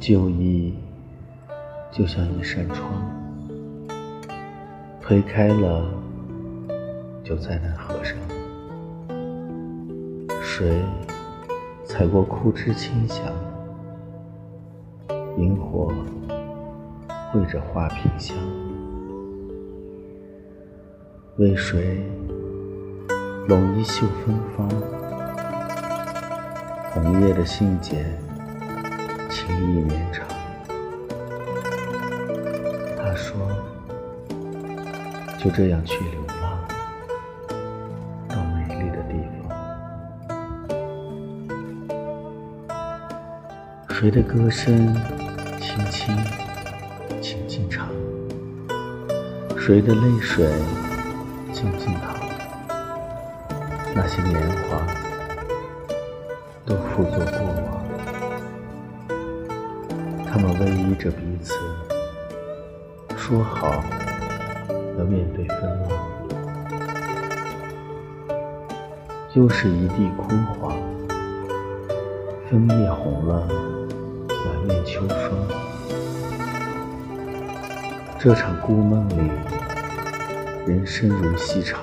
旧忆就像一扇窗，推开了就再难合上。水踩过枯枝清香，萤火绘着花瓶香，为谁拢一袖芬芳？红叶的信笺，情意绵长。他说：“就这样去流浪，到美丽的地方。”谁的歌声轻轻轻轻唱？谁的泪水静静淌？那些年华。都付作过往，他们偎依着彼此，说好要面对风浪。又是一地枯黄，枫叶红了满面秋霜。这场孤梦里，人生如戏唱。